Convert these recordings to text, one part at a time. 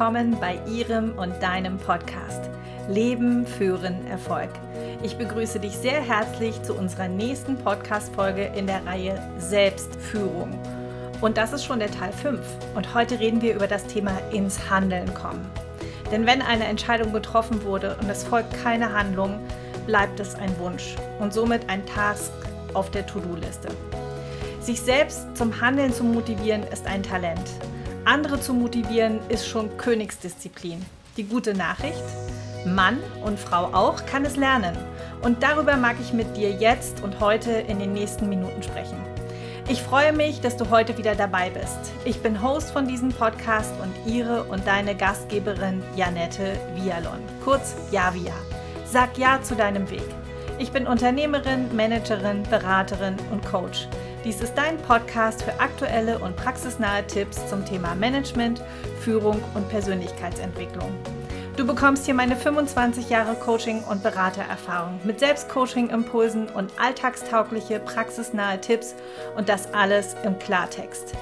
willkommen bei Ihrem und deinem Podcast Leben, Führen, Erfolg. Ich begrüße dich sehr herzlich zu unserer nächsten Podcast-Folge in der Reihe Selbstführung. Und das ist schon der Teil 5. Und heute reden wir über das Thema ins Handeln kommen. Denn wenn eine Entscheidung getroffen wurde und es folgt keine Handlung, bleibt es ein Wunsch und somit ein Task auf der To-Do-Liste. Sich selbst zum Handeln zu motivieren ist ein Talent. Andere zu motivieren ist schon Königsdisziplin. Die gute Nachricht, Mann und Frau auch kann es lernen. Und darüber mag ich mit dir jetzt und heute in den nächsten Minuten sprechen. Ich freue mich, dass du heute wieder dabei bist. Ich bin Host von diesem Podcast und ihre und deine Gastgeberin Janette Vialon, kurz Javia. Sag Ja zu deinem Weg. Ich bin Unternehmerin, Managerin, Beraterin und Coach. Dies ist dein Podcast für aktuelle und praxisnahe Tipps zum Thema Management, Führung und Persönlichkeitsentwicklung. Du bekommst hier meine 25 Jahre Coaching- und Beratererfahrung mit Selbstcoaching-Impulsen und alltagstaugliche, praxisnahe Tipps und das alles im Klartext.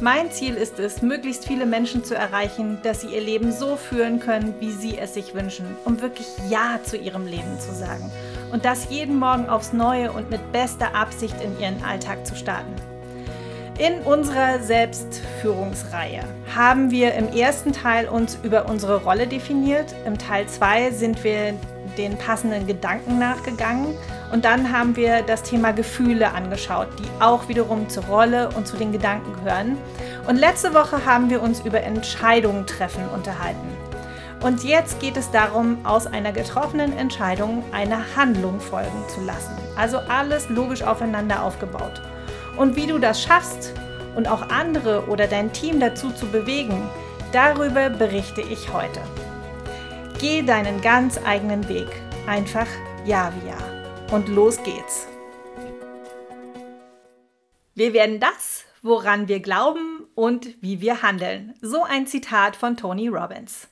Mein Ziel ist es, möglichst viele Menschen zu erreichen, dass sie ihr Leben so führen können, wie sie es sich wünschen, um wirklich Ja zu ihrem Leben zu sagen. Und das jeden Morgen aufs Neue und mit bester Absicht in ihren Alltag zu starten. In unserer Selbstführungsreihe haben wir im ersten Teil uns über unsere Rolle definiert. Im Teil 2 sind wir den passenden Gedanken nachgegangen und dann haben wir das Thema Gefühle angeschaut, die auch wiederum zur Rolle und zu den Gedanken gehören. Und letzte Woche haben wir uns über Entscheidungen treffen unterhalten. Und jetzt geht es darum, aus einer getroffenen Entscheidung eine Handlung folgen zu lassen. Also alles logisch aufeinander aufgebaut. Und wie du das schaffst und auch andere oder dein Team dazu zu bewegen, darüber berichte ich heute. Geh deinen ganz eigenen Weg. Einfach Ja wie Ja. Und los geht's. Wir werden das, woran wir glauben und wie wir handeln. So ein Zitat von Tony Robbins.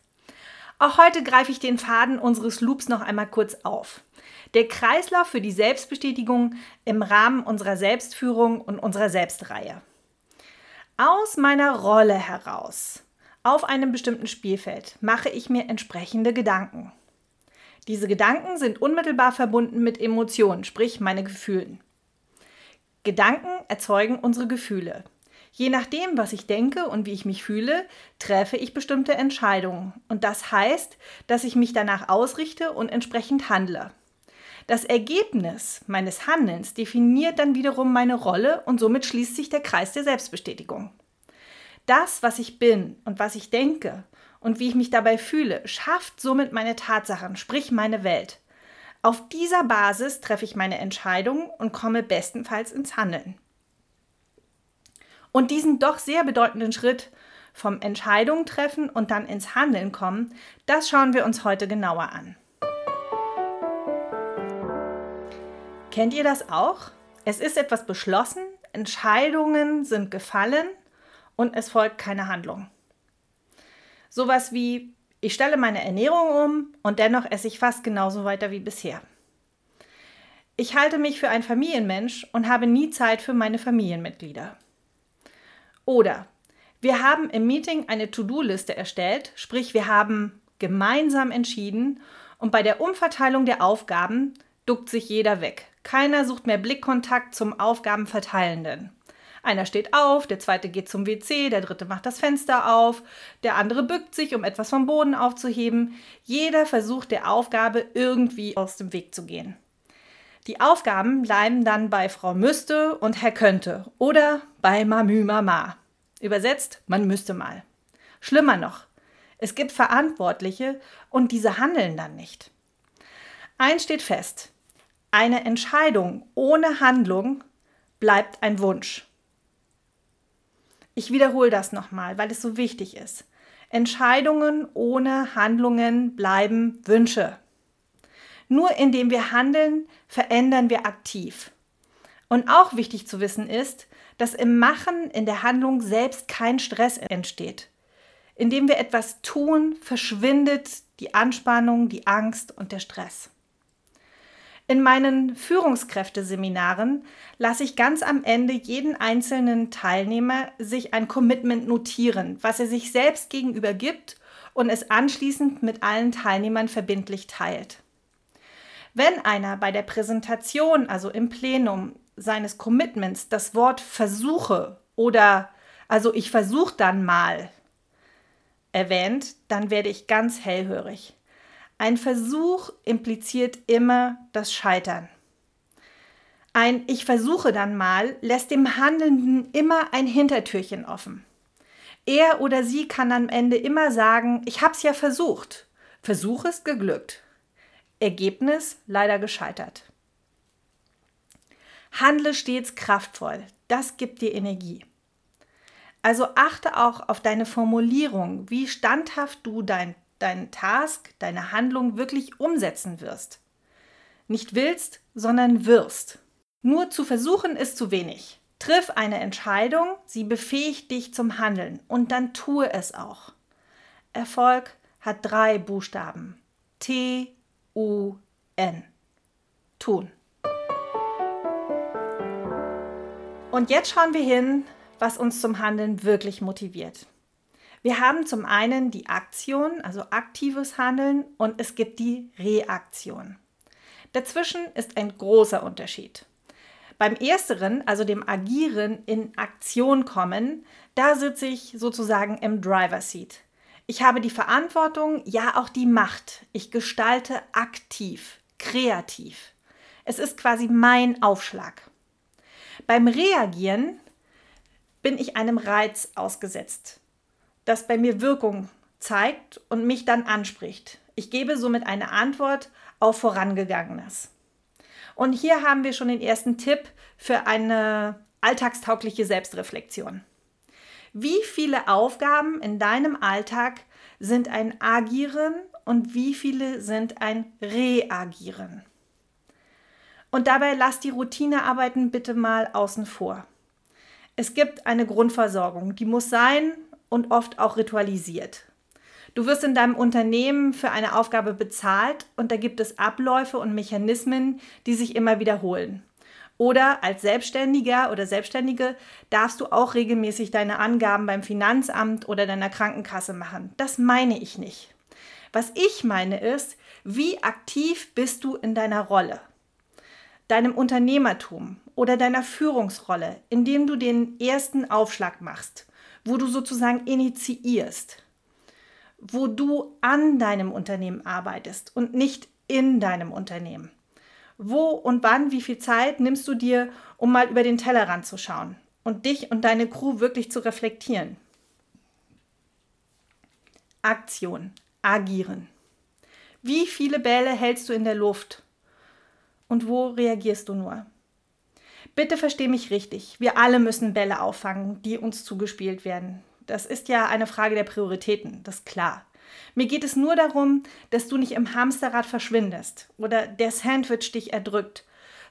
Auch heute greife ich den Faden unseres Loops noch einmal kurz auf. Der Kreislauf für die Selbstbestätigung im Rahmen unserer Selbstführung und unserer Selbstreihe. Aus meiner Rolle heraus auf einem bestimmten Spielfeld mache ich mir entsprechende Gedanken. Diese Gedanken sind unmittelbar verbunden mit Emotionen, sprich meine Gefühlen. Gedanken erzeugen unsere Gefühle. Je nachdem, was ich denke und wie ich mich fühle, treffe ich bestimmte Entscheidungen. Und das heißt, dass ich mich danach ausrichte und entsprechend handle. Das Ergebnis meines Handelns definiert dann wiederum meine Rolle und somit schließt sich der Kreis der Selbstbestätigung. Das, was ich bin und was ich denke und wie ich mich dabei fühle, schafft somit meine Tatsachen, sprich meine Welt. Auf dieser Basis treffe ich meine Entscheidungen und komme bestenfalls ins Handeln. Und diesen doch sehr bedeutenden Schritt vom Entscheidungen treffen und dann ins Handeln kommen, das schauen wir uns heute genauer an. Kennt ihr das auch? Es ist etwas beschlossen, Entscheidungen sind gefallen und es folgt keine Handlung. Sowas wie, ich stelle meine Ernährung um und dennoch esse ich fast genauso weiter wie bisher. Ich halte mich für ein Familienmensch und habe nie Zeit für meine Familienmitglieder. Oder wir haben im Meeting eine To-Do-Liste erstellt, sprich wir haben gemeinsam entschieden und bei der Umverteilung der Aufgaben duckt sich jeder weg. Keiner sucht mehr Blickkontakt zum Aufgabenverteilenden. Einer steht auf, der zweite geht zum WC, der dritte macht das Fenster auf, der andere bückt sich, um etwas vom Boden aufzuheben. Jeder versucht der Aufgabe irgendwie aus dem Weg zu gehen. Die Aufgaben bleiben dann bei Frau Müsste und Herr Könnte oder bei Mamü Mama. Übersetzt, man müsste mal. Schlimmer noch, es gibt Verantwortliche und diese handeln dann nicht. Eins steht fest, eine Entscheidung ohne Handlung bleibt ein Wunsch. Ich wiederhole das nochmal, weil es so wichtig ist. Entscheidungen ohne Handlungen bleiben Wünsche. Nur indem wir handeln, verändern wir aktiv. Und auch wichtig zu wissen ist, dass im Machen, in der Handlung selbst kein Stress entsteht. Indem wir etwas tun, verschwindet die Anspannung, die Angst und der Stress. In meinen Führungskräfteseminaren lasse ich ganz am Ende jeden einzelnen Teilnehmer sich ein Commitment notieren, was er sich selbst gegenüber gibt und es anschließend mit allen Teilnehmern verbindlich teilt. Wenn einer bei der Präsentation, also im Plenum seines Commitments, das Wort Versuche oder also ich versuche dann mal erwähnt, dann werde ich ganz hellhörig. Ein Versuch impliziert immer das Scheitern. Ein Ich versuche dann mal lässt dem Handelnden immer ein Hintertürchen offen. Er oder sie kann am Ende immer sagen, ich habe es ja versucht. Versuch ist geglückt. Ergebnis leider gescheitert. Handle stets kraftvoll. Das gibt dir Energie. Also achte auch auf deine Formulierung, wie standhaft du dein, deinen Task, deine Handlung wirklich umsetzen wirst. Nicht willst, sondern wirst. Nur zu versuchen ist zu wenig. Triff eine Entscheidung, sie befähigt dich zum Handeln und dann tue es auch. Erfolg hat drei Buchstaben. T, U, N. Tun. Und jetzt schauen wir hin, was uns zum Handeln wirklich motiviert. Wir haben zum einen die Aktion, also aktives Handeln, und es gibt die Reaktion. Dazwischen ist ein großer Unterschied. Beim ersteren, also dem Agieren in Aktion kommen, da sitze ich sozusagen im Driver Seat. Ich habe die Verantwortung, ja auch die Macht. Ich gestalte aktiv, kreativ. Es ist quasi mein Aufschlag. Beim Reagieren bin ich einem Reiz ausgesetzt, das bei mir Wirkung zeigt und mich dann anspricht. Ich gebe somit eine Antwort auf Vorangegangenes. Und hier haben wir schon den ersten Tipp für eine alltagstaugliche Selbstreflexion. Wie viele Aufgaben in deinem Alltag sind ein Agieren und wie viele sind ein Reagieren? Und dabei lass die Routinearbeiten bitte mal außen vor. Es gibt eine Grundversorgung, die muss sein und oft auch ritualisiert. Du wirst in deinem Unternehmen für eine Aufgabe bezahlt und da gibt es Abläufe und Mechanismen, die sich immer wiederholen. Oder als Selbstständiger oder Selbstständige darfst du auch regelmäßig deine Angaben beim Finanzamt oder deiner Krankenkasse machen. Das meine ich nicht. Was ich meine ist, wie aktiv bist du in deiner Rolle, deinem Unternehmertum oder deiner Führungsrolle, indem du den ersten Aufschlag machst, wo du sozusagen initiierst wo du an deinem Unternehmen arbeitest und nicht in deinem Unternehmen. Wo und wann, wie viel Zeit nimmst du dir, um mal über den Tellerrand zu schauen und dich und deine Crew wirklich zu reflektieren? Aktion, agieren. Wie viele Bälle hältst du in der Luft? Und wo reagierst du nur? Bitte versteh mich richtig. Wir alle müssen Bälle auffangen, die uns zugespielt werden. Das ist ja eine Frage der Prioritäten, das ist klar. Mir geht es nur darum, dass du nicht im Hamsterrad verschwindest oder der Sandwich dich erdrückt,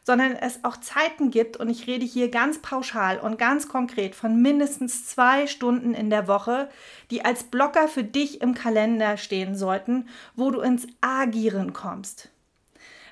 sondern es auch Zeiten gibt, und ich rede hier ganz pauschal und ganz konkret von mindestens zwei Stunden in der Woche, die als Blocker für dich im Kalender stehen sollten, wo du ins Agieren kommst.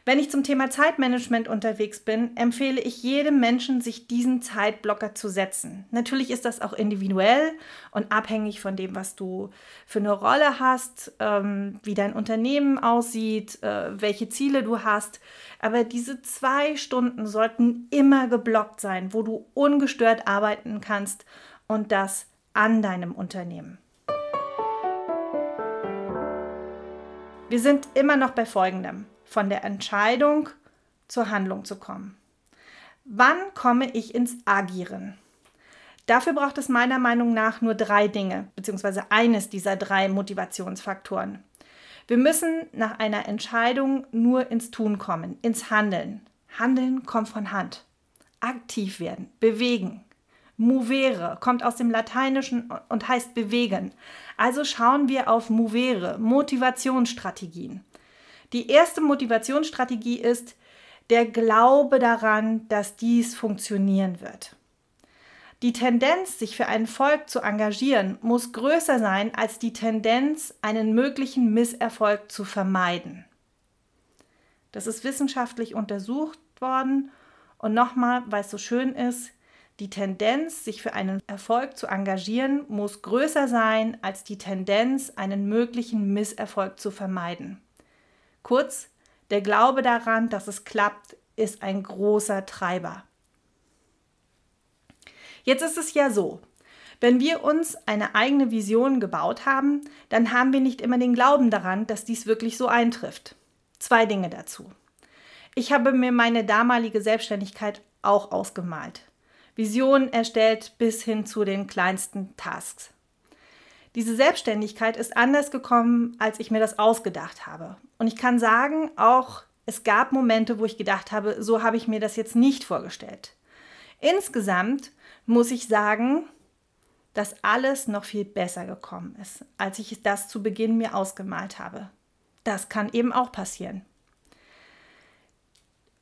Wenn ich zum Thema Zeitmanagement unterwegs bin, empfehle ich jedem Menschen, sich diesen Zeitblocker zu setzen. Natürlich ist das auch individuell und abhängig von dem, was du für eine Rolle hast, ähm, wie dein Unternehmen aussieht, äh, welche Ziele du hast. Aber diese zwei Stunden sollten immer geblockt sein, wo du ungestört arbeiten kannst und das an deinem Unternehmen. Wir sind immer noch bei Folgendem von der Entscheidung zur Handlung zu kommen. Wann komme ich ins Agieren? Dafür braucht es meiner Meinung nach nur drei Dinge, beziehungsweise eines dieser drei Motivationsfaktoren. Wir müssen nach einer Entscheidung nur ins Tun kommen, ins Handeln. Handeln kommt von Hand. Aktiv werden, bewegen. Movere kommt aus dem Lateinischen und heißt bewegen. Also schauen wir auf Movere, Motivationsstrategien. Die erste Motivationsstrategie ist der Glaube daran, dass dies funktionieren wird. Die Tendenz, sich für einen Volk zu engagieren, muss größer sein als die Tendenz, einen möglichen Misserfolg zu vermeiden. Das ist wissenschaftlich untersucht worden und nochmal, weil es so schön ist, die Tendenz, sich für einen Erfolg zu engagieren, muss größer sein als die Tendenz, einen möglichen Misserfolg zu vermeiden. Kurz, der Glaube daran, dass es klappt, ist ein großer Treiber. Jetzt ist es ja so, wenn wir uns eine eigene Vision gebaut haben, dann haben wir nicht immer den Glauben daran, dass dies wirklich so eintrifft. Zwei Dinge dazu. Ich habe mir meine damalige Selbstständigkeit auch ausgemalt. Visionen erstellt bis hin zu den kleinsten Tasks. Diese Selbstständigkeit ist anders gekommen, als ich mir das ausgedacht habe. Und ich kann sagen, auch es gab Momente, wo ich gedacht habe, so habe ich mir das jetzt nicht vorgestellt. Insgesamt muss ich sagen, dass alles noch viel besser gekommen ist, als ich das zu Beginn mir ausgemalt habe. Das kann eben auch passieren.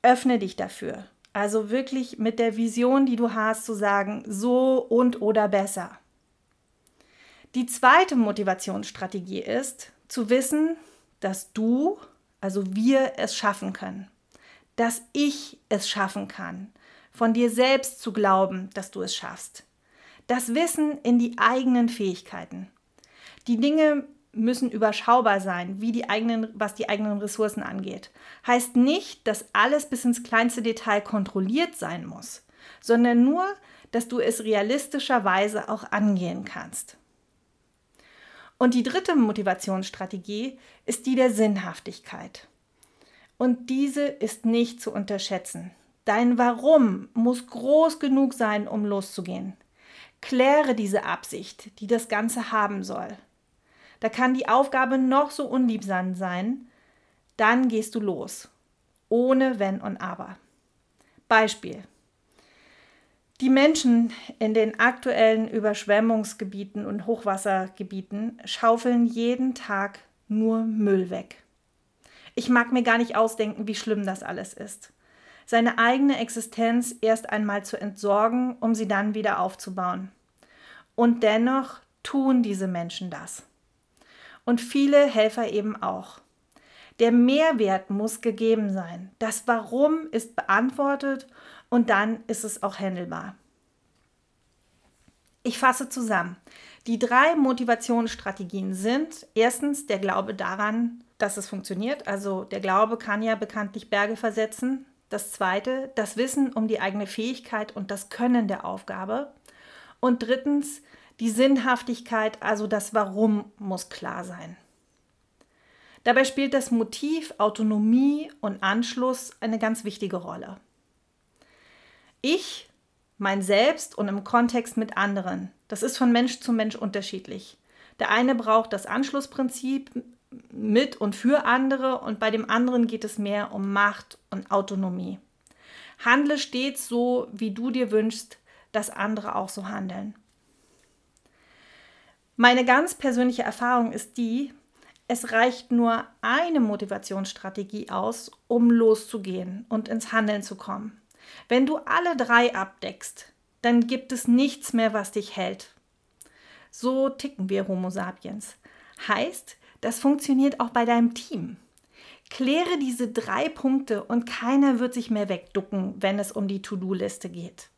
Öffne dich dafür. Also wirklich mit der Vision, die du hast, zu sagen, so und oder besser. Die zweite Motivationsstrategie ist, zu wissen, dass du, also wir es schaffen können. Dass ich es schaffen kann. Von dir selbst zu glauben, dass du es schaffst. Das Wissen in die eigenen Fähigkeiten. Die Dinge müssen überschaubar sein, wie die eigenen, was die eigenen Ressourcen angeht. Heißt nicht, dass alles bis ins kleinste Detail kontrolliert sein muss, sondern nur, dass du es realistischerweise auch angehen kannst. Und die dritte Motivationsstrategie ist die der Sinnhaftigkeit. Und diese ist nicht zu unterschätzen. Dein Warum muss groß genug sein, um loszugehen. Kläre diese Absicht, die das Ganze haben soll. Da kann die Aufgabe noch so unliebsam sein, dann gehst du los, ohne Wenn und Aber. Beispiel. Die Menschen in den aktuellen Überschwemmungsgebieten und Hochwassergebieten schaufeln jeden Tag nur Müll weg. Ich mag mir gar nicht ausdenken, wie schlimm das alles ist. Seine eigene Existenz erst einmal zu entsorgen, um sie dann wieder aufzubauen. Und dennoch tun diese Menschen das und viele Helfer eben auch. Der Mehrwert muss gegeben sein. Das Warum ist beantwortet und dann ist es auch handelbar. Ich fasse zusammen. Die drei Motivationsstrategien sind erstens der Glaube daran, dass es funktioniert. Also der Glaube kann ja bekanntlich Berge versetzen. Das zweite, das Wissen um die eigene Fähigkeit und das Können der Aufgabe. Und drittens, die Sinnhaftigkeit, also das Warum, muss klar sein. Dabei spielt das Motiv Autonomie und Anschluss eine ganz wichtige Rolle. Ich, mein Selbst und im Kontext mit anderen, das ist von Mensch zu Mensch unterschiedlich. Der eine braucht das Anschlussprinzip mit und für andere und bei dem anderen geht es mehr um Macht und Autonomie. Handle stets so, wie du dir wünschst, dass andere auch so handeln. Meine ganz persönliche Erfahrung ist die, es reicht nur eine Motivationsstrategie aus, um loszugehen und ins Handeln zu kommen. Wenn du alle drei abdeckst, dann gibt es nichts mehr, was dich hält. So ticken wir Homo sapiens. Heißt, das funktioniert auch bei deinem Team. Kläre diese drei Punkte und keiner wird sich mehr wegducken, wenn es um die To-Do-Liste geht.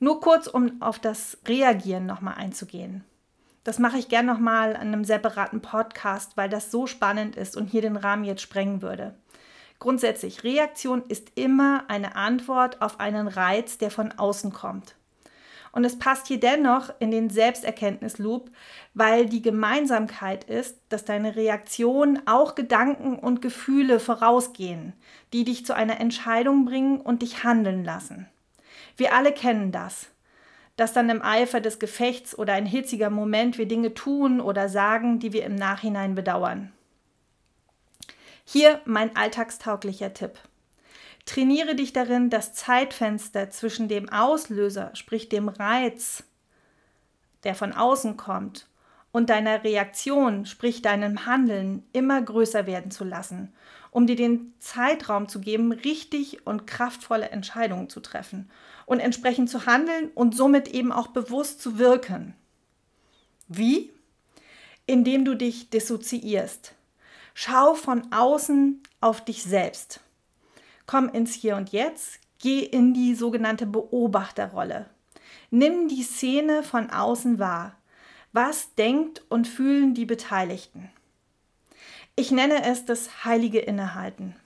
Nur kurz, um auf das Reagieren nochmal einzugehen. Das mache ich gern nochmal an einem separaten Podcast, weil das so spannend ist und hier den Rahmen jetzt sprengen würde. Grundsätzlich, Reaktion ist immer eine Antwort auf einen Reiz, der von außen kommt. Und es passt hier dennoch in den Selbsterkenntnisloop, weil die Gemeinsamkeit ist, dass deine Reaktionen auch Gedanken und Gefühle vorausgehen, die dich zu einer Entscheidung bringen und dich handeln lassen. Wir alle kennen das, dass dann im Eifer des Gefechts oder ein hitziger Moment wir Dinge tun oder sagen, die wir im Nachhinein bedauern. Hier mein alltagstauglicher Tipp. Trainiere dich darin, das Zeitfenster zwischen dem Auslöser, sprich dem Reiz, der von außen kommt, und deiner Reaktion, sprich deinem Handeln, immer größer werden zu lassen, um dir den Zeitraum zu geben, richtig und kraftvolle Entscheidungen zu treffen und entsprechend zu handeln und somit eben auch bewusst zu wirken. Wie? Indem du dich dissoziierst. Schau von außen auf dich selbst. Komm ins Hier und Jetzt, Geh in die sogenannte Beobachterrolle. Nimm die Szene von außen wahr. Was denkt und fühlen die Beteiligten? Ich nenne es das heilige Innehalten.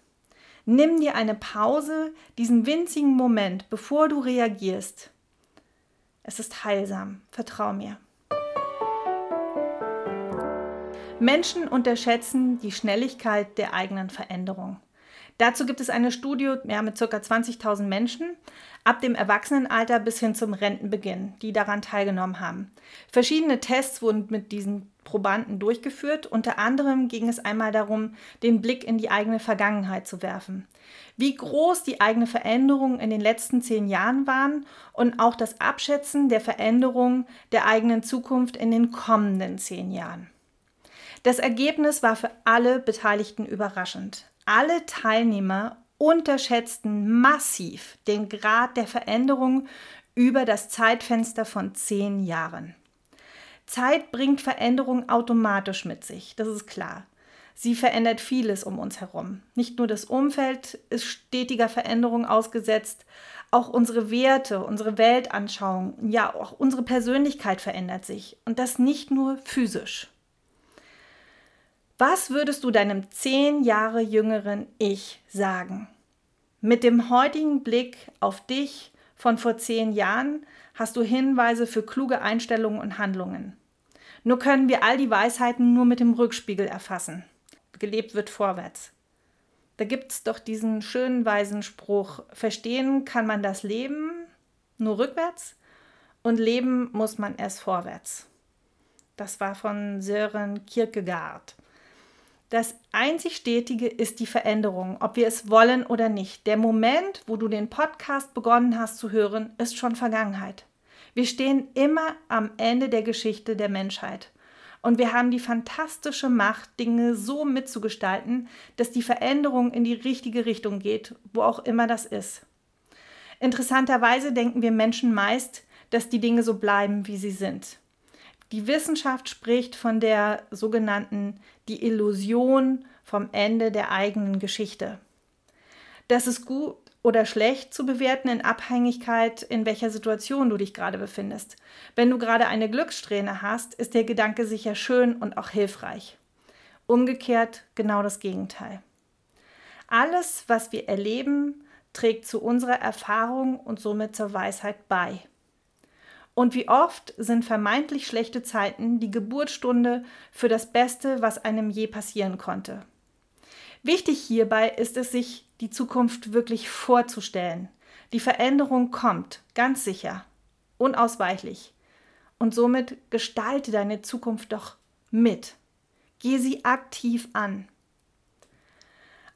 Nimm dir eine Pause, diesen winzigen Moment, bevor du reagierst. Es ist heilsam, vertrau mir. Menschen unterschätzen die Schnelligkeit der eigenen Veränderung. Dazu gibt es eine Studie ja, mit ca. 20.000 Menschen ab dem Erwachsenenalter bis hin zum Rentenbeginn, die daran teilgenommen haben. Verschiedene Tests wurden mit diesen Probanden durchgeführt. Unter anderem ging es einmal darum, den Blick in die eigene Vergangenheit zu werfen. Wie groß die eigene Veränderung in den letzten zehn Jahren waren und auch das Abschätzen der Veränderung der eigenen Zukunft in den kommenden zehn Jahren. Das Ergebnis war für alle Beteiligten überraschend. Alle Teilnehmer unterschätzten massiv den Grad der Veränderung über das Zeitfenster von zehn Jahren. Zeit bringt Veränderung automatisch mit sich, das ist klar. Sie verändert vieles um uns herum. Nicht nur das Umfeld ist stetiger Veränderung ausgesetzt, auch unsere Werte, unsere Weltanschauung, ja auch unsere Persönlichkeit verändert sich. Und das nicht nur physisch. Was würdest du deinem zehn Jahre jüngeren Ich sagen? Mit dem heutigen Blick auf dich von vor zehn Jahren hast du Hinweise für kluge Einstellungen und Handlungen. Nur können wir all die Weisheiten nur mit dem Rückspiegel erfassen. Gelebt wird vorwärts. Da gibt es doch diesen schönen weisen Spruch, verstehen kann man das Leben nur rückwärts und leben muss man erst vorwärts. Das war von Sören Kierkegaard. Das einzig Stetige ist die Veränderung, ob wir es wollen oder nicht. Der Moment, wo du den Podcast begonnen hast zu hören, ist schon Vergangenheit. Wir stehen immer am Ende der Geschichte der Menschheit. Und wir haben die fantastische Macht, Dinge so mitzugestalten, dass die Veränderung in die richtige Richtung geht, wo auch immer das ist. Interessanterweise denken wir Menschen meist, dass die Dinge so bleiben, wie sie sind. Die Wissenschaft spricht von der sogenannten die Illusion vom Ende der eigenen Geschichte. Das ist gut oder schlecht zu bewerten in Abhängigkeit, in welcher Situation du dich gerade befindest. Wenn du gerade eine Glückssträhne hast, ist der Gedanke sicher schön und auch hilfreich. Umgekehrt genau das Gegenteil. Alles, was wir erleben, trägt zu unserer Erfahrung und somit zur Weisheit bei. Und wie oft sind vermeintlich schlechte Zeiten die Geburtsstunde für das Beste, was einem je passieren konnte. Wichtig hierbei ist es, sich die Zukunft wirklich vorzustellen. Die Veränderung kommt, ganz sicher, unausweichlich. Und somit gestalte deine Zukunft doch mit. Geh sie aktiv an.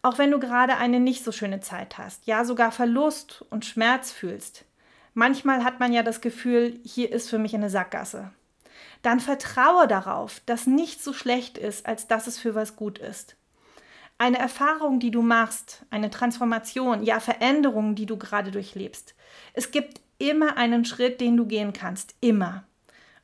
Auch wenn du gerade eine nicht so schöne Zeit hast, ja sogar Verlust und Schmerz fühlst, Manchmal hat man ja das Gefühl, hier ist für mich eine Sackgasse. Dann vertraue darauf, dass nichts so schlecht ist, als dass es für was gut ist. Eine Erfahrung, die du machst, eine Transformation, ja Veränderung, die du gerade durchlebst. Es gibt immer einen Schritt, den du gehen kannst, immer.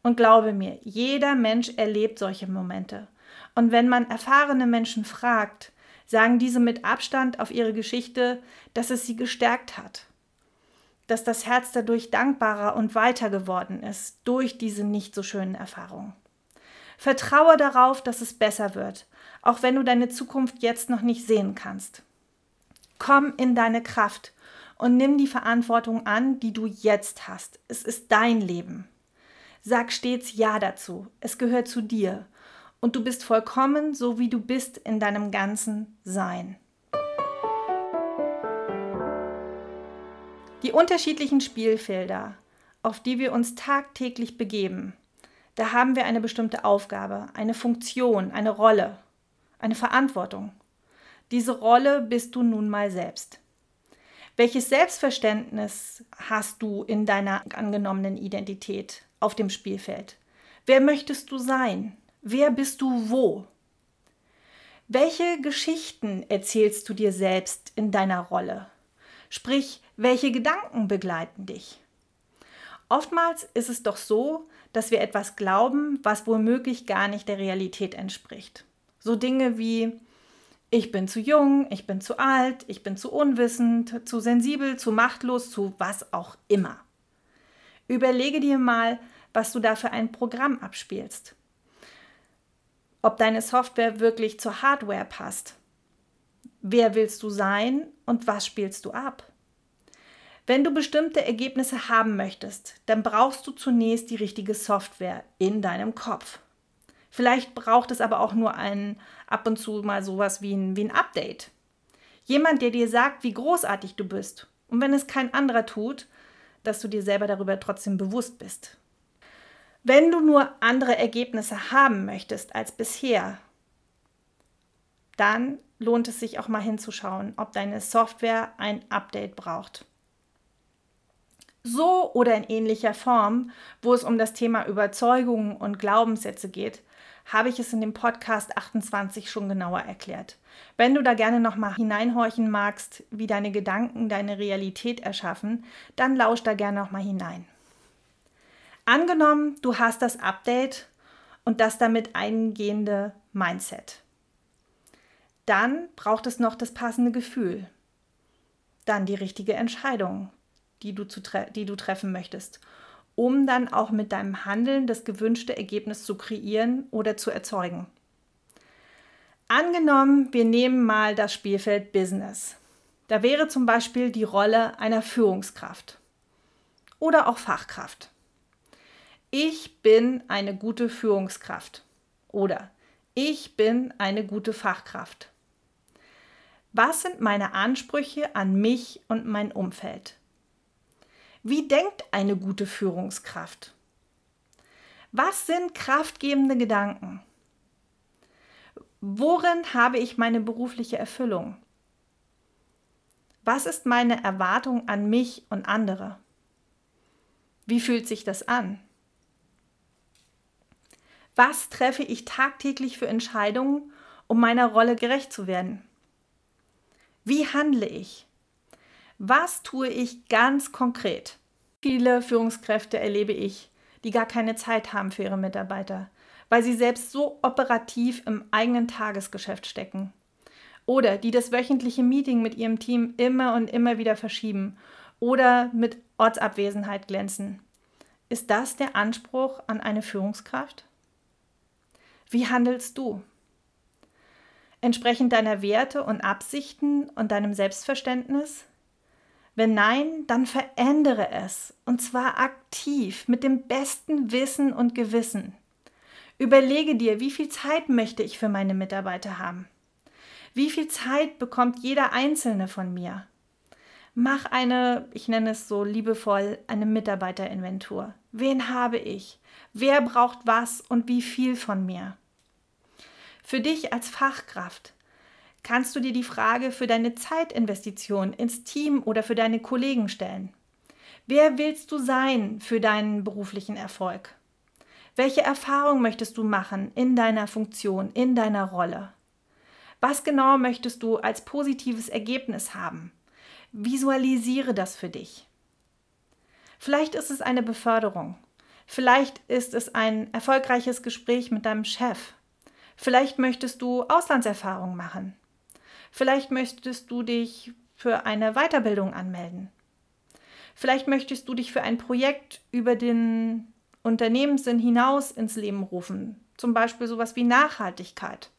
Und glaube mir, jeder Mensch erlebt solche Momente. Und wenn man erfahrene Menschen fragt, sagen diese mit Abstand auf ihre Geschichte, dass es sie gestärkt hat dass das Herz dadurch dankbarer und weiter geworden ist durch diese nicht so schönen Erfahrungen. Vertraue darauf, dass es besser wird, auch wenn du deine Zukunft jetzt noch nicht sehen kannst. Komm in deine Kraft und nimm die Verantwortung an, die du jetzt hast. Es ist dein Leben. Sag stets Ja dazu. Es gehört zu dir. Und du bist vollkommen, so wie du bist in deinem ganzen Sein. Die unterschiedlichen Spielfelder, auf die wir uns tagtäglich begeben, da haben wir eine bestimmte Aufgabe, eine Funktion, eine Rolle, eine Verantwortung. Diese Rolle bist du nun mal selbst. Welches Selbstverständnis hast du in deiner angenommenen Identität auf dem Spielfeld? Wer möchtest du sein? Wer bist du wo? Welche Geschichten erzählst du dir selbst in deiner Rolle? Sprich, welche Gedanken begleiten dich? Oftmals ist es doch so, dass wir etwas glauben, was womöglich gar nicht der Realität entspricht. So Dinge wie, Ich bin zu jung, ich bin zu alt, ich bin zu unwissend, zu sensibel, zu machtlos, zu was auch immer. Überlege dir mal, was du da für ein Programm abspielst. Ob deine Software wirklich zur Hardware passt. Wer willst du sein und was spielst du ab? Wenn du bestimmte Ergebnisse haben möchtest, dann brauchst du zunächst die richtige Software in deinem Kopf. Vielleicht braucht es aber auch nur ein ab und zu mal sowas wie ein, wie ein Update. Jemand, der dir sagt, wie großartig du bist. Und wenn es kein anderer tut, dass du dir selber darüber trotzdem bewusst bist. Wenn du nur andere Ergebnisse haben möchtest als bisher, dann lohnt es sich auch mal hinzuschauen, ob deine Software ein Update braucht. So oder in ähnlicher Form, wo es um das Thema Überzeugungen und Glaubenssätze geht, habe ich es in dem Podcast 28 schon genauer erklärt. Wenn du da gerne noch mal hineinhorchen magst, wie deine Gedanken deine Realität erschaffen, dann lausch da gerne noch mal hinein. Angenommen, du hast das Update und das damit eingehende Mindset. Dann braucht es noch das passende Gefühl. Dann die richtige Entscheidung, die du, die du treffen möchtest um dann auch mit deinem Handeln das gewünschte Ergebnis zu kreieren oder zu erzeugen. Angenommen, wir nehmen mal das Spielfeld Business. Da wäre zum Beispiel die Rolle einer Führungskraft oder auch Fachkraft. Ich bin eine gute Führungskraft oder ich bin eine gute Fachkraft. Was sind meine Ansprüche an mich und mein Umfeld? Wie denkt eine gute Führungskraft? Was sind kraftgebende Gedanken? Worin habe ich meine berufliche Erfüllung? Was ist meine Erwartung an mich und andere? Wie fühlt sich das an? Was treffe ich tagtäglich für Entscheidungen, um meiner Rolle gerecht zu werden? Wie handle ich? Was tue ich ganz konkret? Viele Führungskräfte erlebe ich, die gar keine Zeit haben für ihre Mitarbeiter, weil sie selbst so operativ im eigenen Tagesgeschäft stecken. Oder die das wöchentliche Meeting mit ihrem Team immer und immer wieder verschieben oder mit Ortsabwesenheit glänzen. Ist das der Anspruch an eine Führungskraft? Wie handelst du? Entsprechend deiner Werte und Absichten und deinem Selbstverständnis? Wenn nein, dann verändere es und zwar aktiv mit dem besten Wissen und Gewissen. Überlege dir, wie viel Zeit möchte ich für meine Mitarbeiter haben? Wie viel Zeit bekommt jeder Einzelne von mir? Mach eine, ich nenne es so liebevoll, eine Mitarbeiterinventur. Wen habe ich? Wer braucht was und wie viel von mir? Für dich als Fachkraft kannst du dir die Frage für deine Zeitinvestition ins Team oder für deine Kollegen stellen. Wer willst du sein für deinen beruflichen Erfolg? Welche Erfahrung möchtest du machen in deiner Funktion, in deiner Rolle? Was genau möchtest du als positives Ergebnis haben? Visualisiere das für dich. Vielleicht ist es eine Beförderung. Vielleicht ist es ein erfolgreiches Gespräch mit deinem Chef. Vielleicht möchtest du Auslandserfahrung machen. Vielleicht möchtest du dich für eine Weiterbildung anmelden. Vielleicht möchtest du dich für ein Projekt über den Unternehmenssinn hinaus ins Leben rufen. Zum Beispiel sowas wie Nachhaltigkeit.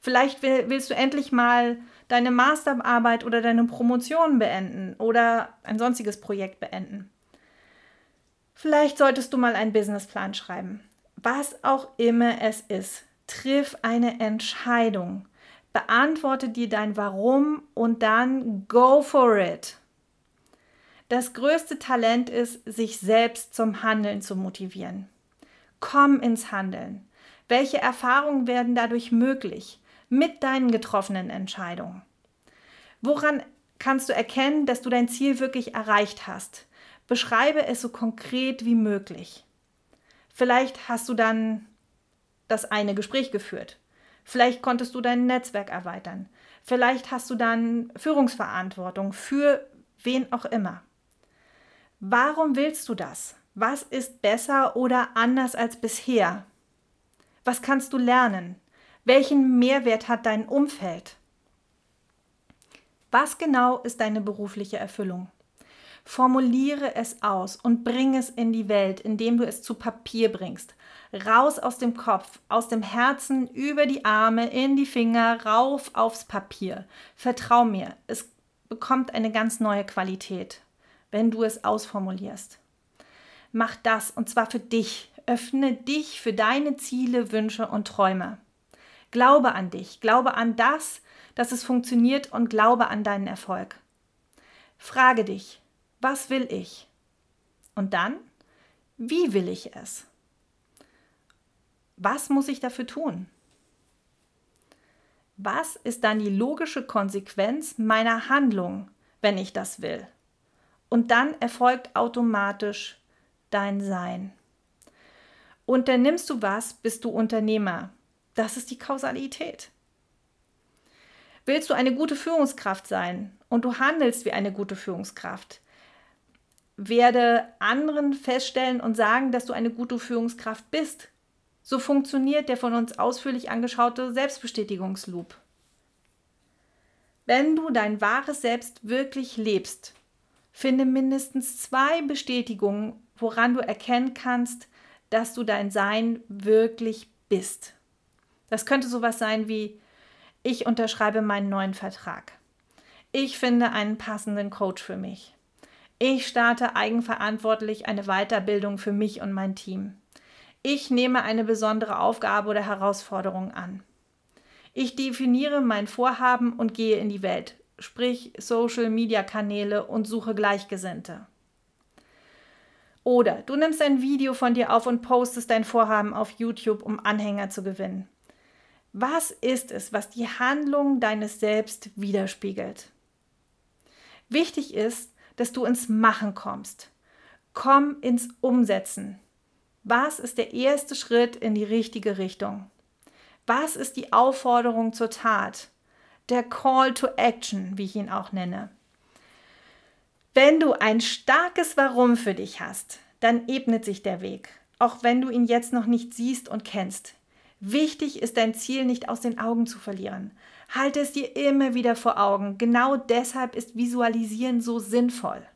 Vielleicht willst du endlich mal deine Masterarbeit oder deine Promotion beenden oder ein sonstiges Projekt beenden. Vielleicht solltest du mal einen Businessplan schreiben. Was auch immer es ist, triff eine Entscheidung beantworte dir dein Warum und dann go for it. Das größte Talent ist, sich selbst zum Handeln zu motivieren. Komm ins Handeln. Welche Erfahrungen werden dadurch möglich mit deinen getroffenen Entscheidungen? Woran kannst du erkennen, dass du dein Ziel wirklich erreicht hast? Beschreibe es so konkret wie möglich. Vielleicht hast du dann das eine Gespräch geführt. Vielleicht konntest du dein Netzwerk erweitern. Vielleicht hast du dann Führungsverantwortung für wen auch immer. Warum willst du das? Was ist besser oder anders als bisher? Was kannst du lernen? Welchen Mehrwert hat dein Umfeld? Was genau ist deine berufliche Erfüllung? Formuliere es aus und bring es in die Welt, indem du es zu Papier bringst. Raus aus dem Kopf, aus dem Herzen, über die Arme, in die Finger, rauf aufs Papier. Vertrau mir, es bekommt eine ganz neue Qualität, wenn du es ausformulierst. Mach das und zwar für dich. Öffne dich für deine Ziele, Wünsche und Träume. Glaube an dich, glaube an das, dass es funktioniert und glaube an deinen Erfolg. Frage dich, was will ich? Und dann, wie will ich es? Was muss ich dafür tun? Was ist dann die logische Konsequenz meiner Handlung, wenn ich das will? Und dann erfolgt automatisch dein Sein. Unternimmst du was, bist du Unternehmer. Das ist die Kausalität. Willst du eine gute Führungskraft sein und du handelst wie eine gute Führungskraft, werde anderen feststellen und sagen, dass du eine gute Führungskraft bist. So funktioniert der von uns ausführlich angeschaute Selbstbestätigungsloop. Wenn du dein wahres Selbst wirklich lebst, finde mindestens zwei Bestätigungen, woran du erkennen kannst, dass du dein Sein wirklich bist. Das könnte sowas sein wie, ich unterschreibe meinen neuen Vertrag. Ich finde einen passenden Coach für mich. Ich starte eigenverantwortlich eine Weiterbildung für mich und mein Team. Ich nehme eine besondere Aufgabe oder Herausforderung an. Ich definiere mein Vorhaben und gehe in die Welt, sprich Social-Media-Kanäle und suche Gleichgesinnte. Oder du nimmst ein Video von dir auf und postest dein Vorhaben auf YouTube, um Anhänger zu gewinnen. Was ist es, was die Handlung deines Selbst widerspiegelt? Wichtig ist, dass du ins Machen kommst. Komm ins Umsetzen. Was ist der erste Schritt in die richtige Richtung? Was ist die Aufforderung zur Tat? Der Call to Action, wie ich ihn auch nenne. Wenn du ein starkes Warum für dich hast, dann ebnet sich der Weg, auch wenn du ihn jetzt noch nicht siehst und kennst. Wichtig ist dein Ziel nicht aus den Augen zu verlieren. Halte es dir immer wieder vor Augen. Genau deshalb ist Visualisieren so sinnvoll.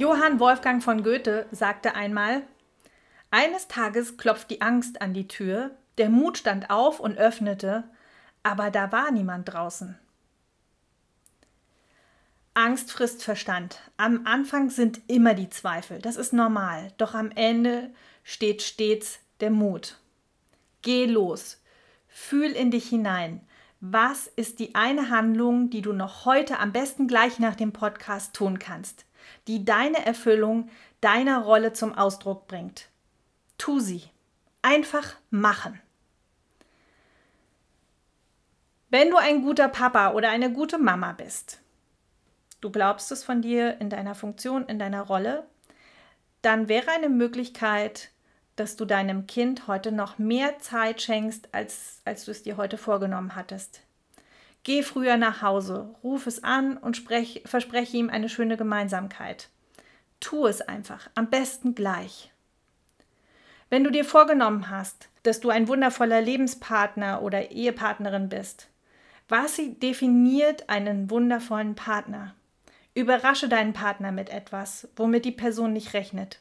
Johann Wolfgang von Goethe sagte einmal, eines Tages klopft die Angst an die Tür, der Mut stand auf und öffnete, aber da war niemand draußen. Angst frisst Verstand. Am Anfang sind immer die Zweifel, das ist normal, doch am Ende steht stets der Mut. Geh los, fühl in dich hinein. Was ist die eine Handlung, die du noch heute am besten gleich nach dem Podcast tun kannst, die deine Erfüllung deiner Rolle zum Ausdruck bringt? Tu sie. Einfach machen. Wenn du ein guter Papa oder eine gute Mama bist, du glaubst es von dir in deiner Funktion, in deiner Rolle, dann wäre eine Möglichkeit, dass du deinem Kind heute noch mehr Zeit schenkst, als, als du es dir heute vorgenommen hattest. Geh früher nach Hause, ruf es an und sprech, verspreche ihm eine schöne Gemeinsamkeit. Tu es einfach, am besten gleich. Wenn du dir vorgenommen hast, dass du ein wundervoller Lebenspartner oder Ehepartnerin bist, was definiert einen wundervollen Partner? Überrasche deinen Partner mit etwas, womit die Person nicht rechnet.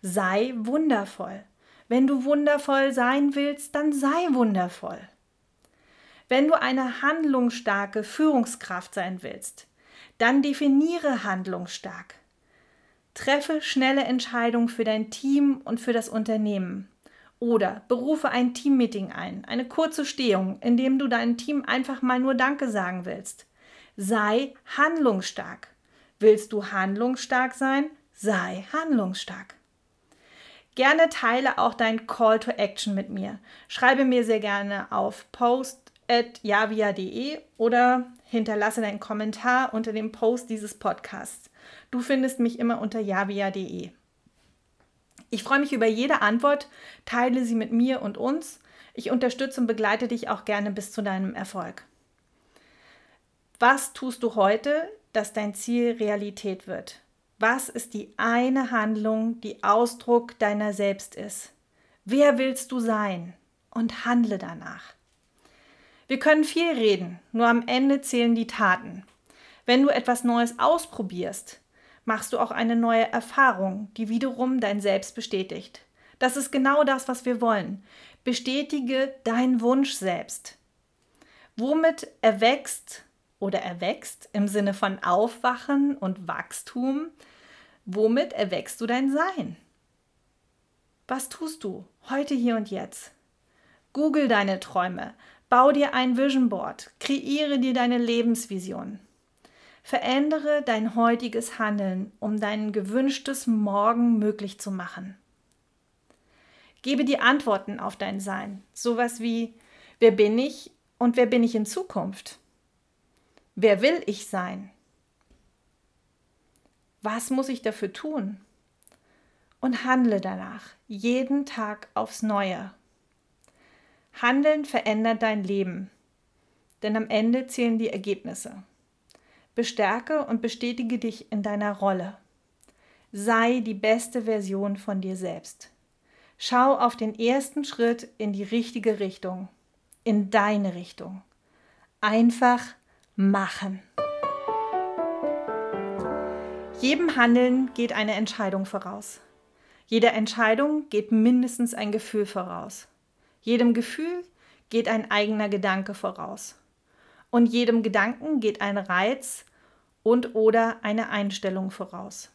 Sei wundervoll. Wenn du wundervoll sein willst, dann sei wundervoll. Wenn du eine handlungsstarke Führungskraft sein willst, dann definiere handlungsstark. Treffe schnelle Entscheidungen für dein Team und für das Unternehmen. Oder berufe ein Teammeeting ein, eine kurze Stehung, in dem du deinem Team einfach mal nur Danke sagen willst. Sei handlungsstark. Willst du handlungsstark sein? Sei handlungsstark. Gerne teile auch dein Call to Action mit mir. Schreibe mir sehr gerne auf post.javia.de oder hinterlasse deinen Kommentar unter dem Post dieses Podcasts. Du findest mich immer unter javia.de. Ich freue mich über jede Antwort, teile sie mit mir und uns. Ich unterstütze und begleite dich auch gerne bis zu deinem Erfolg. Was tust du heute, dass dein Ziel Realität wird? Was ist die eine Handlung, die Ausdruck deiner selbst ist? Wer willst du sein? Und handle danach. Wir können viel reden, nur am Ende zählen die Taten. Wenn du etwas Neues ausprobierst, machst du auch eine neue Erfahrung, die wiederum dein Selbst bestätigt. Das ist genau das, was wir wollen. Bestätige deinen Wunsch selbst. Womit erwächst oder erwächst im Sinne von Aufwachen und Wachstum, womit erwächst du dein Sein? Was tust du heute, hier und jetzt? Google deine Träume, Bau dir ein Vision Board, kreiere dir deine Lebensvision. Verändere dein heutiges Handeln, um dein gewünschtes Morgen möglich zu machen. Gebe dir Antworten auf dein Sein, sowas wie wer bin ich und wer bin ich in Zukunft? Wer will ich sein? Was muss ich dafür tun? Und handle danach, jeden Tag aufs Neue. Handeln verändert dein Leben, denn am Ende zählen die Ergebnisse. Bestärke und bestätige dich in deiner Rolle. Sei die beste Version von dir selbst. Schau auf den ersten Schritt in die richtige Richtung, in deine Richtung. Einfach machen. Jedem Handeln geht eine Entscheidung voraus. Jeder Entscheidung geht mindestens ein Gefühl voraus. Jedem Gefühl geht ein eigener Gedanke voraus. Und jedem Gedanken geht ein Reiz und oder eine Einstellung voraus.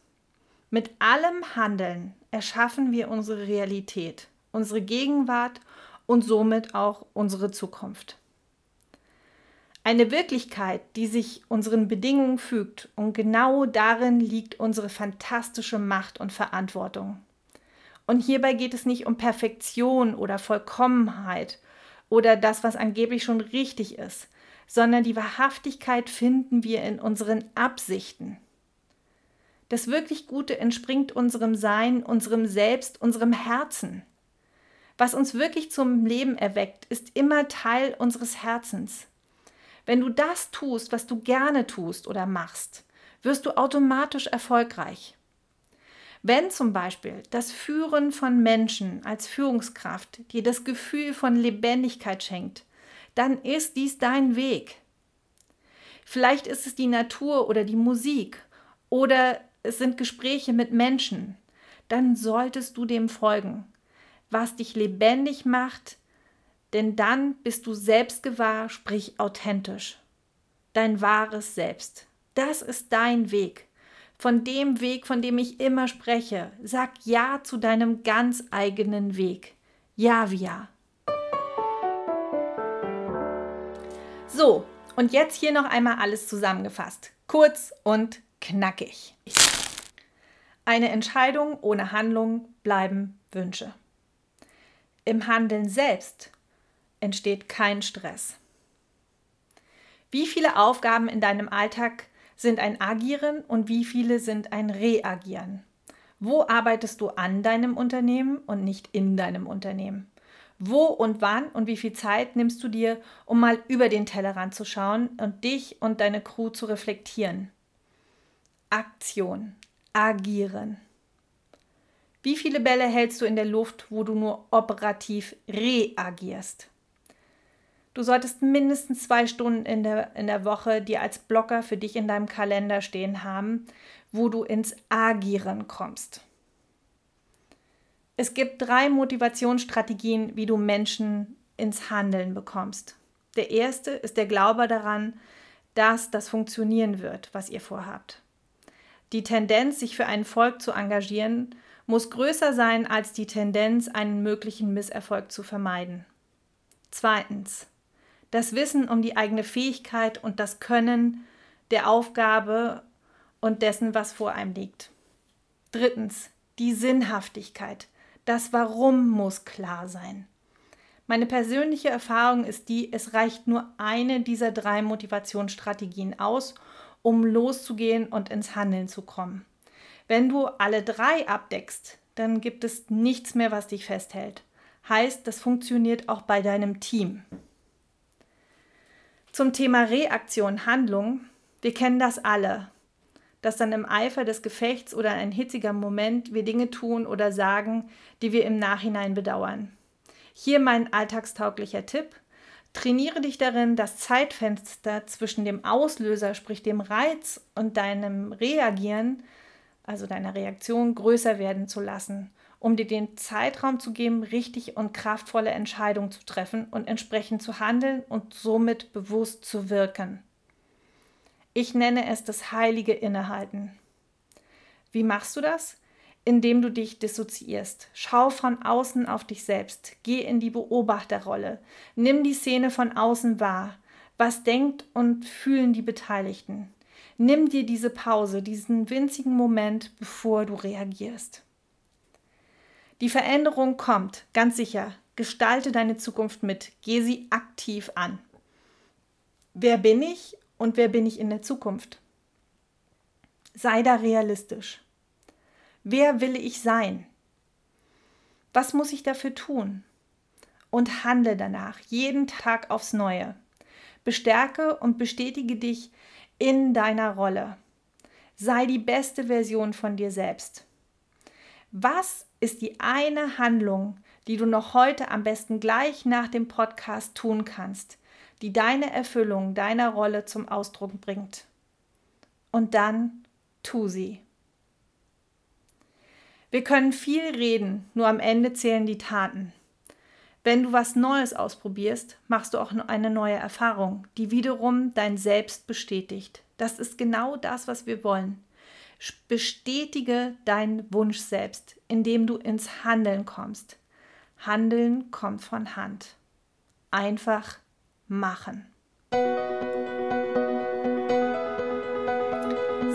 Mit allem Handeln erschaffen wir unsere Realität, unsere Gegenwart und somit auch unsere Zukunft. Eine Wirklichkeit, die sich unseren Bedingungen fügt und genau darin liegt unsere fantastische Macht und Verantwortung. Und hierbei geht es nicht um Perfektion oder Vollkommenheit oder das, was angeblich schon richtig ist, sondern die Wahrhaftigkeit finden wir in unseren Absichten. Das wirklich Gute entspringt unserem Sein, unserem Selbst, unserem Herzen. Was uns wirklich zum Leben erweckt, ist immer Teil unseres Herzens. Wenn du das tust, was du gerne tust oder machst, wirst du automatisch erfolgreich. Wenn zum Beispiel das Führen von Menschen als Führungskraft dir das Gefühl von Lebendigkeit schenkt, dann ist dies dein Weg. Vielleicht ist es die Natur oder die Musik oder es sind Gespräche mit Menschen. Dann solltest du dem folgen, was dich lebendig macht, denn dann bist du selbstgewahr, sprich authentisch. Dein wahres Selbst. Das ist dein Weg von dem Weg, von dem ich immer spreche. Sag Ja zu deinem ganz eigenen Weg. Ja, wie ja. So, und jetzt hier noch einmal alles zusammengefasst. Kurz und knackig. Eine Entscheidung ohne Handlung bleiben Wünsche. Im Handeln selbst entsteht kein Stress. Wie viele Aufgaben in deinem Alltag sind ein Agieren und wie viele sind ein Reagieren? Wo arbeitest du an deinem Unternehmen und nicht in deinem Unternehmen? Wo und wann und wie viel Zeit nimmst du dir, um mal über den Tellerrand zu schauen und dich und deine Crew zu reflektieren? Aktion, agieren. Wie viele Bälle hältst du in der Luft, wo du nur operativ reagierst? Du solltest mindestens zwei Stunden in der, in der Woche dir als Blocker für dich in deinem Kalender stehen haben, wo du ins Agieren kommst. Es gibt drei Motivationsstrategien, wie du Menschen ins Handeln bekommst. Der erste ist der Glaube daran, dass das funktionieren wird, was ihr vorhabt. Die Tendenz, sich für einen Volk zu engagieren, muss größer sein als die Tendenz, einen möglichen Misserfolg zu vermeiden. Zweitens, das Wissen um die eigene Fähigkeit und das Können der Aufgabe und dessen, was vor einem liegt. Drittens, die Sinnhaftigkeit. Das Warum muss klar sein. Meine persönliche Erfahrung ist die, es reicht nur eine dieser drei Motivationsstrategien aus, um loszugehen und ins Handeln zu kommen. Wenn du alle drei abdeckst, dann gibt es nichts mehr, was dich festhält. Heißt, das funktioniert auch bei deinem Team. Zum Thema Reaktion, Handlung. Wir kennen das alle, dass dann im Eifer des Gefechts oder ein hitziger Moment wir Dinge tun oder sagen, die wir im Nachhinein bedauern. Hier mein alltagstauglicher Tipp. Trainiere dich darin, das Zeitfenster zwischen dem Auslöser, sprich dem Reiz und deinem Reagieren, also deiner Reaktion, größer werden zu lassen, um dir den Zeitraum zu geben, richtig und kraftvolle Entscheidungen zu treffen und entsprechend zu handeln und somit bewusst zu wirken. Ich nenne es das heilige Innehalten. Wie machst du das? indem du dich dissoziierst. Schau von außen auf dich selbst. Geh in die Beobachterrolle. Nimm die Szene von außen wahr. Was denkt und fühlen die Beteiligten? Nimm dir diese Pause, diesen winzigen Moment, bevor du reagierst. Die Veränderung kommt, ganz sicher. Gestalte deine Zukunft mit. Geh sie aktiv an. Wer bin ich und wer bin ich in der Zukunft? Sei da realistisch. Wer will ich sein? Was muss ich dafür tun? Und handle danach, jeden Tag aufs Neue. Bestärke und bestätige dich in deiner Rolle. Sei die beste Version von dir selbst. Was ist die eine Handlung, die du noch heute am besten gleich nach dem Podcast tun kannst, die deine Erfüllung deiner Rolle zum Ausdruck bringt? Und dann tu sie. Wir können viel reden, nur am Ende zählen die Taten. Wenn du was Neues ausprobierst, machst du auch eine neue Erfahrung, die wiederum dein Selbst bestätigt. Das ist genau das, was wir wollen. Bestätige deinen Wunsch selbst, indem du ins Handeln kommst. Handeln kommt von Hand. Einfach machen.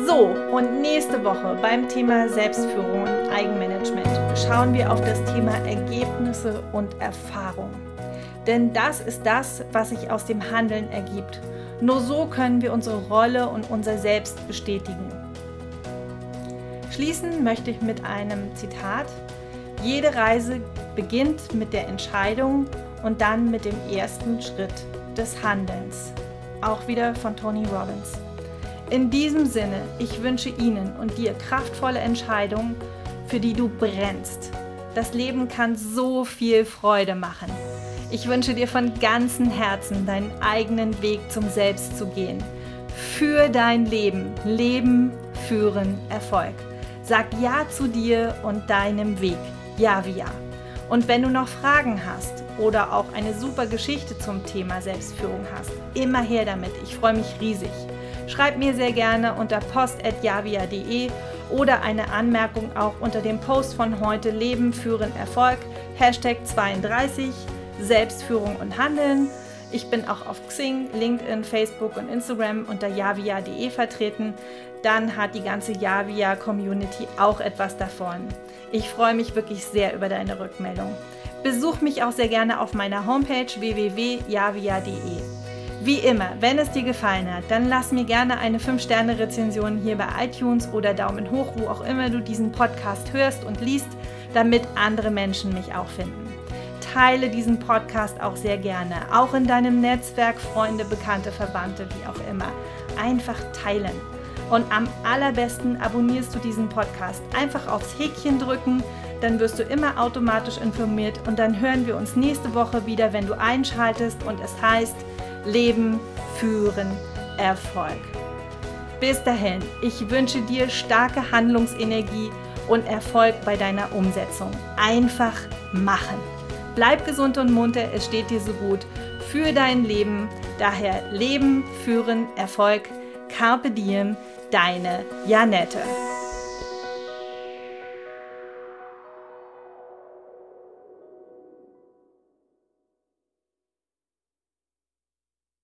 So, und nächste Woche beim Thema Selbstführung und Eigenmanagement schauen wir auf das Thema Ergebnisse und Erfahrung. Denn das ist das, was sich aus dem Handeln ergibt. Nur so können wir unsere Rolle und unser Selbst bestätigen. Schließen möchte ich mit einem Zitat. Jede Reise beginnt mit der Entscheidung und dann mit dem ersten Schritt des Handelns. Auch wieder von Tony Robbins. In diesem Sinne, ich wünsche Ihnen und dir kraftvolle Entscheidungen, für die du brennst. Das Leben kann so viel Freude machen. Ich wünsche dir von ganzem Herzen, deinen eigenen Weg zum Selbst zu gehen. Für dein Leben. Leben, führen, Erfolg. Sag Ja zu dir und deinem Weg. Ja wie Ja. Und wenn du noch Fragen hast oder auch eine super Geschichte zum Thema Selbstführung hast, immer her damit. Ich freue mich riesig. Schreib mir sehr gerne unter post.javia.de oder eine Anmerkung auch unter dem Post von heute Leben, Führen, Erfolg, Hashtag 32, Selbstführung und Handeln. Ich bin auch auf Xing, LinkedIn, Facebook und Instagram unter javia.de vertreten. Dann hat die ganze Javia-Community auch etwas davon. Ich freue mich wirklich sehr über deine Rückmeldung. Besuch mich auch sehr gerne auf meiner Homepage www.javia.de. Wie immer, wenn es dir gefallen hat, dann lass mir gerne eine 5-Sterne-Rezension hier bei iTunes oder Daumen hoch, wo auch immer du diesen Podcast hörst und liest, damit andere Menschen mich auch finden. Teile diesen Podcast auch sehr gerne, auch in deinem Netzwerk, Freunde, Bekannte, Verwandte, wie auch immer. Einfach teilen. Und am allerbesten abonnierst du diesen Podcast. Einfach aufs Häkchen drücken, dann wirst du immer automatisch informiert und dann hören wir uns nächste Woche wieder, wenn du einschaltest und es heißt, Leben, Führen, Erfolg. Bis dahin, ich wünsche dir starke Handlungsenergie und Erfolg bei deiner Umsetzung. Einfach machen. Bleib gesund und munter, es steht dir so gut. Für dein Leben, daher Leben, Führen, Erfolg. Carpe Diem, deine Janette.